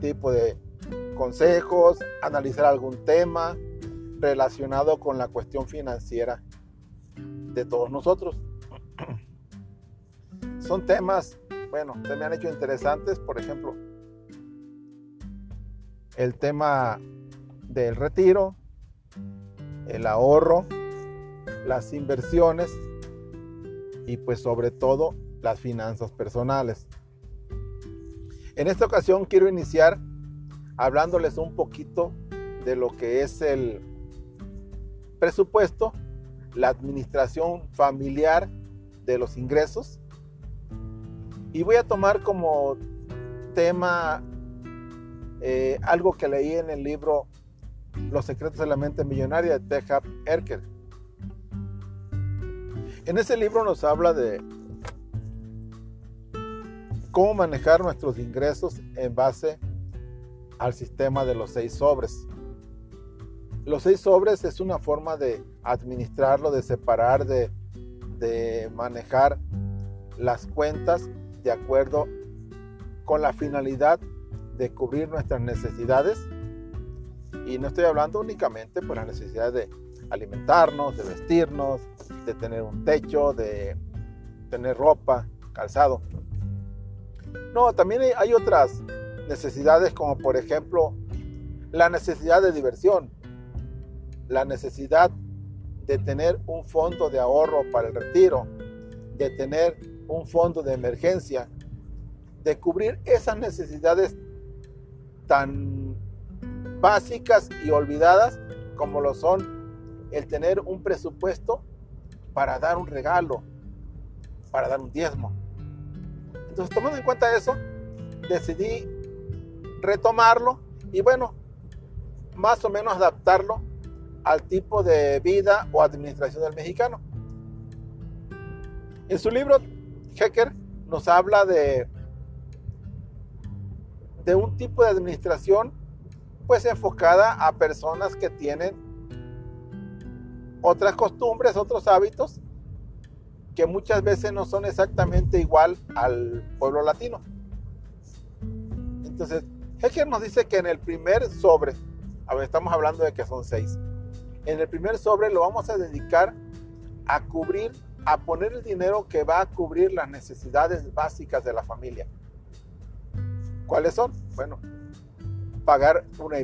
tipo de consejos, analizar algún tema relacionado con la cuestión financiera de todos nosotros. Son temas, bueno, se me han hecho interesantes, por ejemplo, el tema del retiro, el ahorro, las inversiones y pues sobre todo las finanzas personales. En esta ocasión quiero iniciar hablándoles un poquito de lo que es el presupuesto, la administración familiar de los ingresos y voy a tomar como tema eh, algo que leí en el libro Los secretos de la mente millonaria de T. Erker. En ese libro nos habla de cómo manejar nuestros ingresos en base al sistema de los seis sobres. Los seis sobres es una forma de administrarlo, de separar, de, de manejar las cuentas de acuerdo con la finalidad de cubrir nuestras necesidades. Y no estoy hablando únicamente por la necesidad de alimentarnos, de vestirnos, de tener un techo, de tener ropa, calzado. No, también hay otras necesidades como por ejemplo la necesidad de diversión, la necesidad de tener un fondo de ahorro para el retiro, de tener un fondo de emergencia, de cubrir esas necesidades tan básicas y olvidadas como lo son el tener un presupuesto para dar un regalo, para dar un diezmo. Entonces, tomando en cuenta eso, decidí retomarlo y bueno, más o menos adaptarlo al tipo de vida o administración del mexicano. En su libro, Hecker nos habla de, de un tipo de administración pues enfocada a personas que tienen otras costumbres, otros hábitos que muchas veces no son exactamente igual al pueblo latino. Entonces, Hecker nos dice que en el primer sobre, estamos hablando de que son seis, en el primer sobre lo vamos a dedicar a cubrir, a poner el dinero que va a cubrir las necesidades básicas de la familia. ¿Cuáles son? Bueno, pagar una,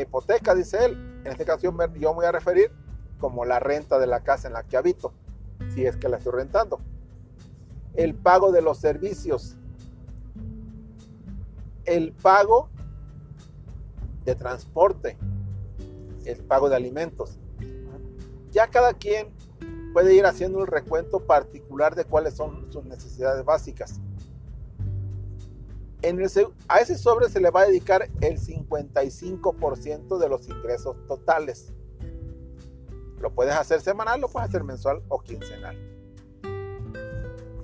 hipoteca, dice él. En este caso yo me, voy a referir como la renta de la casa en la que habito, si es que la estoy rentando. El pago de los servicios. El pago de transporte el pago de alimentos. Ya cada quien puede ir haciendo un recuento particular de cuáles son sus necesidades básicas. En el, a ese sobre se le va a dedicar el 55% de los ingresos totales. Lo puedes hacer semanal, lo puedes hacer mensual o quincenal.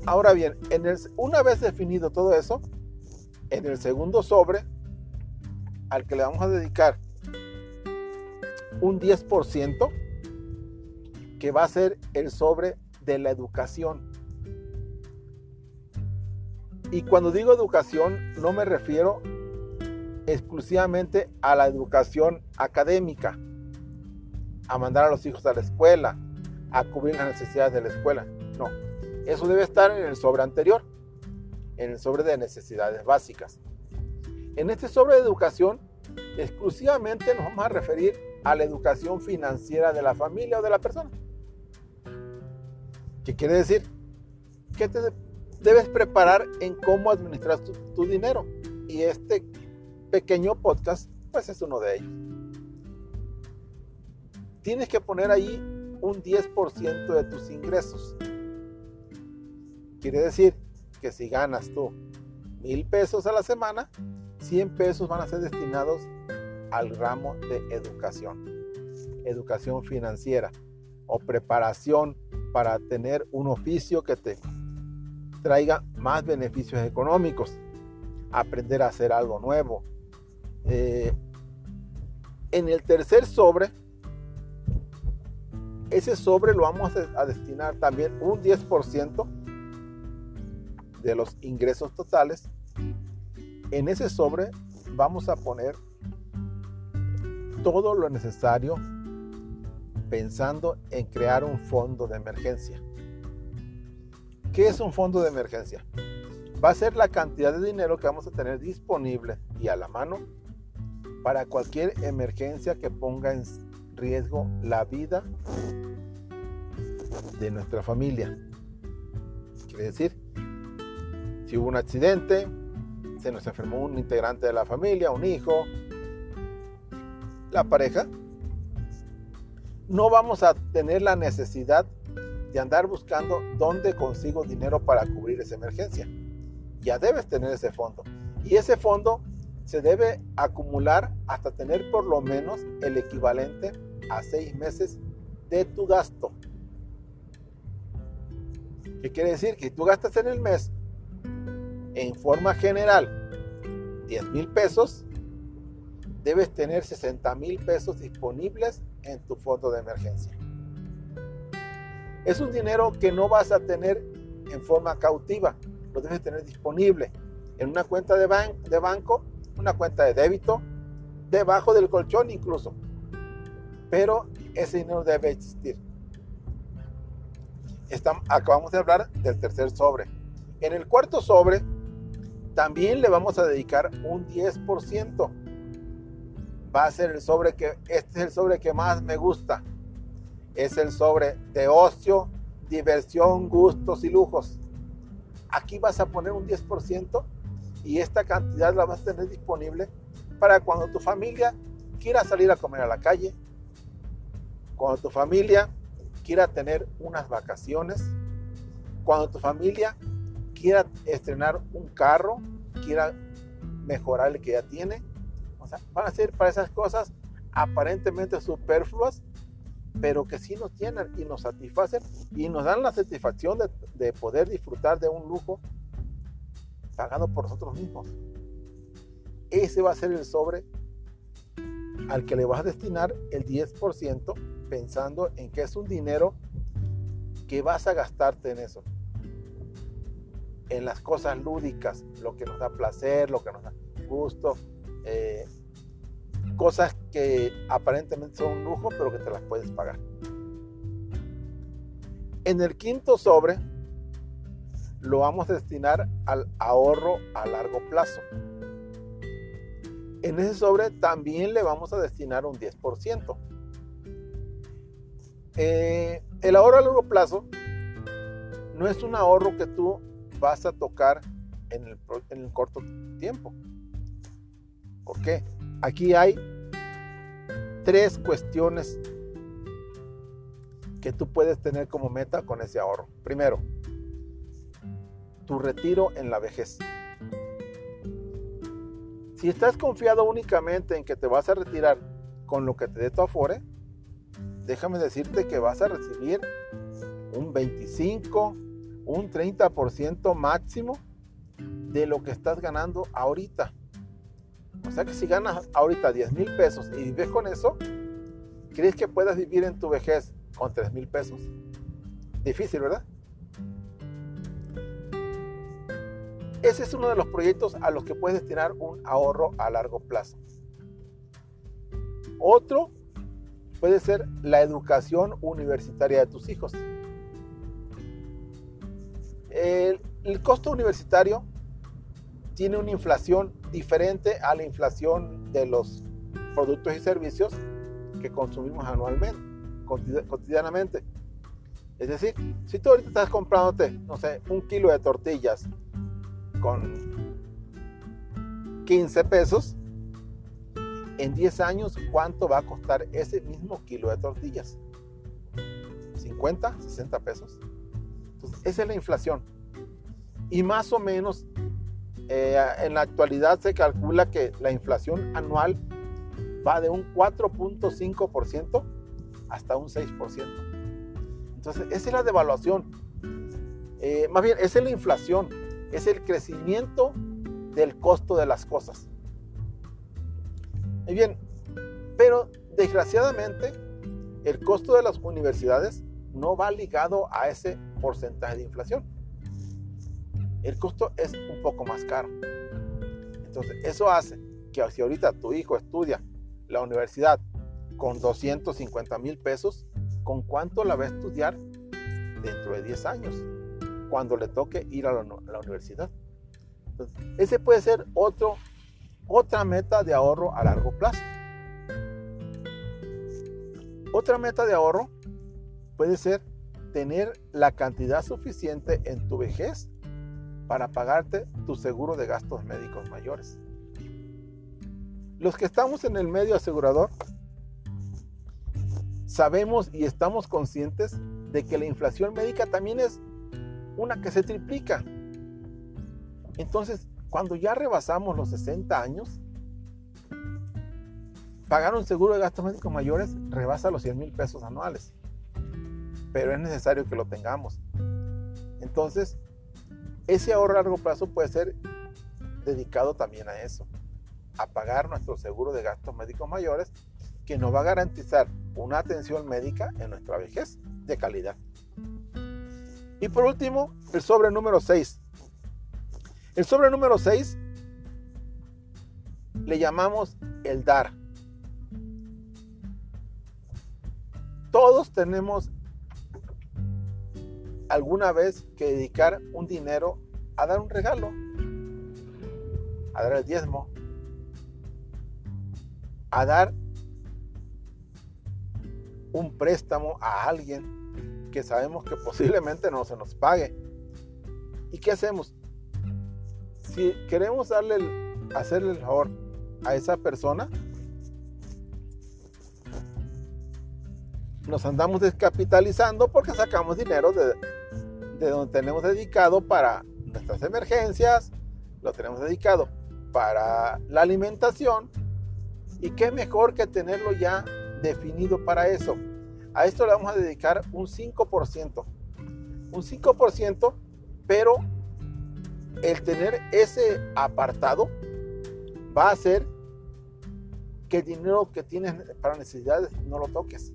Ahora bien, una vez definido todo eso, en el segundo sobre, al que le vamos a dedicar un 10% que va a ser el sobre de la educación. Y cuando digo educación no me refiero exclusivamente a la educación académica, a mandar a los hijos a la escuela, a cubrir las necesidades de la escuela. No, eso debe estar en el sobre anterior, en el sobre de necesidades básicas. En este sobre de educación, exclusivamente nos vamos a referir a la educación financiera de la familia o de la persona. ¿Qué quiere decir? Que te debes preparar en cómo administrar tu, dinero. Y este pequeño podcast, pues es uno de ellos. Tienes que poner ahí un 10% de tus ingresos. Quiere decir que si ganas tú mil pesos a la semana, 100 pesos van a ser destinados al ramo de educación, educación financiera o preparación para tener un oficio que te traiga más beneficios económicos, aprender a hacer algo nuevo. Eh, en el tercer sobre, ese sobre lo vamos a destinar también un 10% de los ingresos totales En ese sobre vamos a poner todo lo necesario pensando en crear un fondo de emergencia. ¿Qué es un fondo de emergencia? Va a ser la cantidad de dinero que vamos a tener disponible y a la mano para cualquier emergencia que ponga en riesgo la vida de nuestra familia. Quiere decir, si hubo un accidente, se nos enfermó un integrante de la familia, un hijo, la pareja, no vamos a tener la necesidad de andar buscando dónde consigo dinero para cubrir esa emergencia. Ya debes tener ese fondo. Y ese fondo se debe acumular hasta tener por lo menos el equivalente a seis meses de tu gasto. ¿Qué quiere decir? Que tú gastas en el mes, en forma general, 10 mil pesos, debes tener 60 mil pesos disponibles en tu fondo de emergencia. Es un dinero que no vas a tener en forma cautiva, lo debes tener disponible en una cuenta de, de banco, una cuenta de débito, debajo del colchón incluso. Pero ese dinero debe existir. acabamos de hablar del tercer sobre. En el cuarto sobre también le vamos a dedicar un 10% va a ser el sobre que, este es el sobre que más me gusta. Es el sobre de ocio, diversión, gustos y lujos. Aquí vas a poner un 10% y esta cantidad la vas a tener disponible para cuando tu familia quiera salir a comer a la calle, cuando tu familia quiera tener unas vacaciones, cuando tu familia quiera estrenar un carro, quiera mejorar el que ya tiene, van a ser para esas cosas aparentemente superfluas, pero que sí nos tienen y nos satisfacen y nos dan la satisfacción de, de poder disfrutar de un lujo pagado por nosotros mismos. Ese va a ser el sobre al que le vas a destinar el 10% pensando en que es un dinero que vas a gastarte en eso. En las cosas lúdicas, lo que nos da placer, lo que nos da gusto, eh, cosas que aparentemente son un lujo, pero que te las puedes pagar. En el quinto sobre lo vamos a destinar al ahorro a largo plazo. En ese sobre también le vamos a destinar un 10%. Eh, el ahorro a largo plazo no es un ahorro que tú vas a tocar en el, en el corto tiempo. ¿Por qué? Aquí hay tres cuestiones que tú puedes tener como meta con ese ahorro. Primero, tu retiro en la vejez. Si estás confiado únicamente en que te vas a retirar con lo que te dé tu afore, déjame decirte que vas a recibir un 25, un 30% máximo de lo que estás ganando ahorita. O sea que si ganas ahorita 10 mil pesos y vives con eso, ¿crees que puedas vivir en tu vejez con 3 mil pesos? Difícil, ¿verdad? Ese es uno de los proyectos a los que puedes destinar un ahorro a largo plazo. Otro puede ser la educación universitaria de tus hijos. El, costo universitario tiene una inflación diferente a la inflación de los productos y servicios que consumimos anualmente, cotidianamente. Es decir, si tú ahorita estás comprándote, no sé, un kilo de tortillas con 15 pesos, en 10 años, ¿cuánto va a costar ese mismo kilo de tortillas? ¿50, 60 pesos? Entonces, esa es la inflación. Y más o menos eh, en la actualidad se calcula que la inflación anual va de un 4.5% hasta un 6%. Entonces, esa es la devaluación. Eh, más bien, esa es la inflación. Es el crecimiento del costo de las cosas. Y bien, pero desgraciadamente, el costo de las universidades no va ligado a ese porcentaje de inflación el costo es un poco más caro. Entonces, eso hace que si ahorita tu hijo estudia la universidad con 250 mil pesos, ¿con cuánto la va a estudiar dentro de 10 años? Cuando le toque ir a la, universidad. Ese puede ser otro, otra meta de ahorro a largo plazo. Otra meta de ahorro puede ser tener la cantidad suficiente en tu vejez para pagarte tu seguro de gastos médicos mayores. Los que estamos en el medio asegurador sabemos y estamos conscientes de que la inflación médica también es una que se triplica. Entonces, cuando ya rebasamos los 60 años, pagar un seguro de gastos médicos mayores rebasa los 100 mil pesos anuales. Pero es necesario que lo tengamos. Entonces, ese ahorro a largo plazo puede ser dedicado también a eso, a pagar nuestro seguro de gastos médicos mayores, que nos va a garantizar una atención médica en nuestra vejez de calidad. Y por último, el sobre número 6. El sobre número 6 le llamamos el dar. Todos tenemos alguna vez que dedicar un dinero a dar un regalo, a dar el diezmo, a dar un préstamo a alguien que sabemos que posiblemente no se nos pague. ¿Y qué hacemos? Si queremos darle hacerle el favor a esa persona, nos andamos descapitalizando porque sacamos dinero de, de donde tenemos dedicado para nuestras emergencias, lo tenemos dedicado para la alimentación y qué mejor que tenerlo ya definido para eso. A esto le vamos a dedicar un 5%. Un 5%, pero el tener ese apartado va a hacer que el dinero que tienes para necesidades no lo toques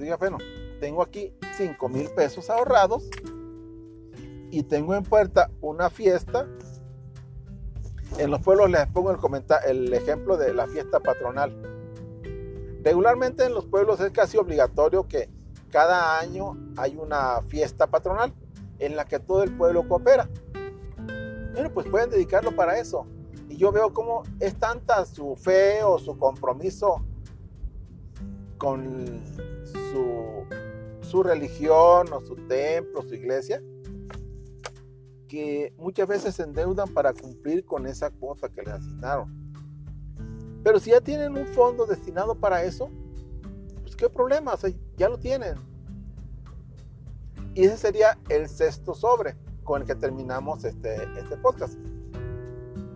diga, bueno, tengo aquí 5 mil pesos ahorrados y tengo en puerta una fiesta. En los pueblos les pongo el, el ejemplo de la fiesta patronal. Regularmente en los pueblos es casi obligatorio que cada año hay una fiesta patronal en la que todo el pueblo coopera. Bueno, pues pueden dedicarlo para eso. Y yo veo cómo es tanta su fe o su compromiso con su, religión o su templo, su iglesia, que muchas veces se endeudan para cumplir con esa cuota que les asignaron. Pero si ya tienen un fondo destinado para eso, pues qué problema, ya lo tienen. Y ese sería el sexto sobre con el que terminamos este, este podcast.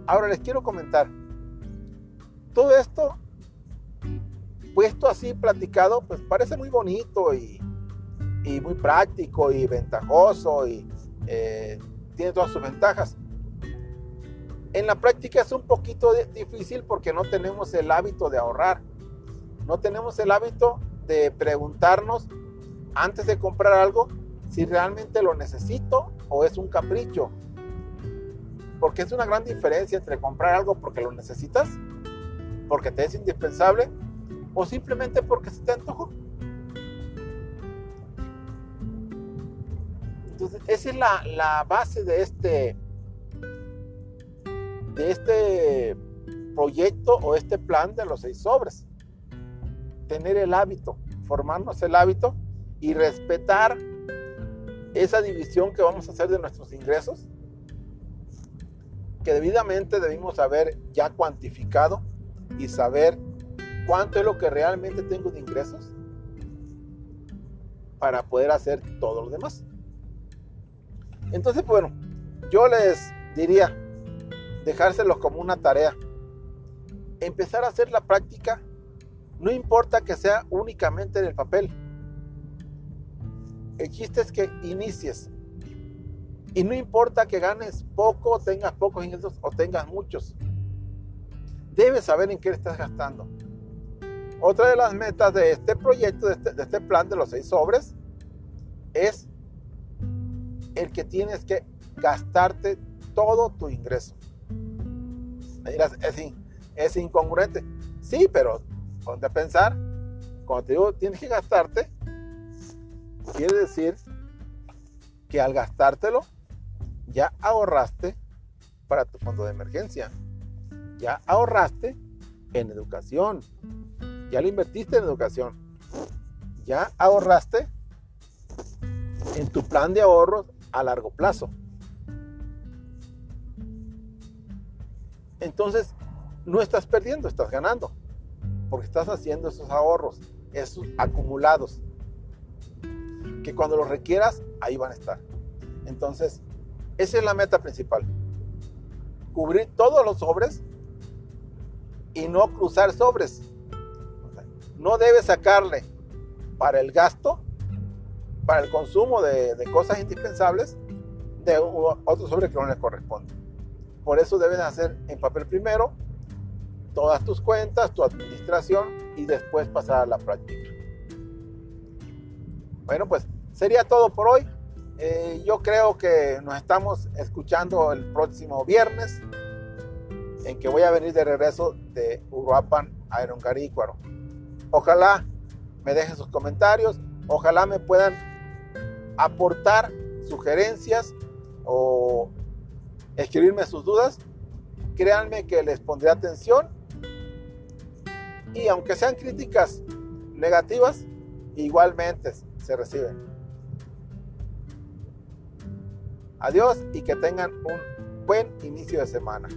Ahora les quiero comentar, todo esto puesto así platicado, pues parece muy bonito y, muy práctico y ventajoso y eh, tiene todas sus ventajas. En la práctica es un poquito difícil porque no tenemos el hábito de ahorrar. No tenemos el hábito de preguntarnos antes de comprar algo si realmente lo necesito o es un capricho. Porque es una gran diferencia entre comprar algo porque lo necesitas, porque te es indispensable, o simplemente porque se te antojó. Entonces, esa es la, base de este, de este proyecto o este plan de los seis sobres. Tener el hábito, formarnos el hábito y respetar esa división que vamos a hacer de nuestros ingresos, que debidamente debimos haber ya cuantificado y saber cuánto es lo que realmente tengo de ingresos para poder hacer todo lo demás. Entonces, bueno, yo les diría dejárselos como una tarea. Empezar a hacer la práctica, no importa que sea únicamente en el papel. El chiste es que inicies. Y no importa que ganes poco, tengas pocos ingresos o tengas muchos. Debes saber en qué estás gastando. Otra de las metas de este proyecto, este, de este, plan de los seis sobres, es el que tienes que gastarte todo tu ingreso. Es, es incongruente. Sí, pero ponte a pensar, cuando te digo tienes que gastarte, quiere decir que al gastártelo, ya ahorraste para tu fondo de emergencia. Ya ahorraste en educación. Ya lo invertiste en educación. Ya ahorraste en tu plan de ahorros a largo plazo. Entonces, no estás perdiendo, estás ganando. Porque estás haciendo esos ahorros, esos acumulados. Que cuando los requieras, ahí van a estar. Entonces, esa es la meta principal. Cubrir todos los sobres y no cruzar sobres. No debes sacarle para el gasto, para el consumo de, cosas indispensables, de otro sobre que no le corresponde. Por eso debes hacer en papel primero todas tus cuentas, tu administración y después pasar a la práctica. Bueno, pues sería todo por hoy. Eh, yo creo que nos estamos escuchando el próximo viernes, en que voy a venir de regreso de Uruapan a Erongarícuaro. Ojalá me dejen sus comentarios, ojalá me puedan aportar sugerencias o escribirme sus dudas. Créanme que les pondré atención y aunque sean críticas negativas, igualmente se reciben. Adiós y que tengan un buen inicio de semana.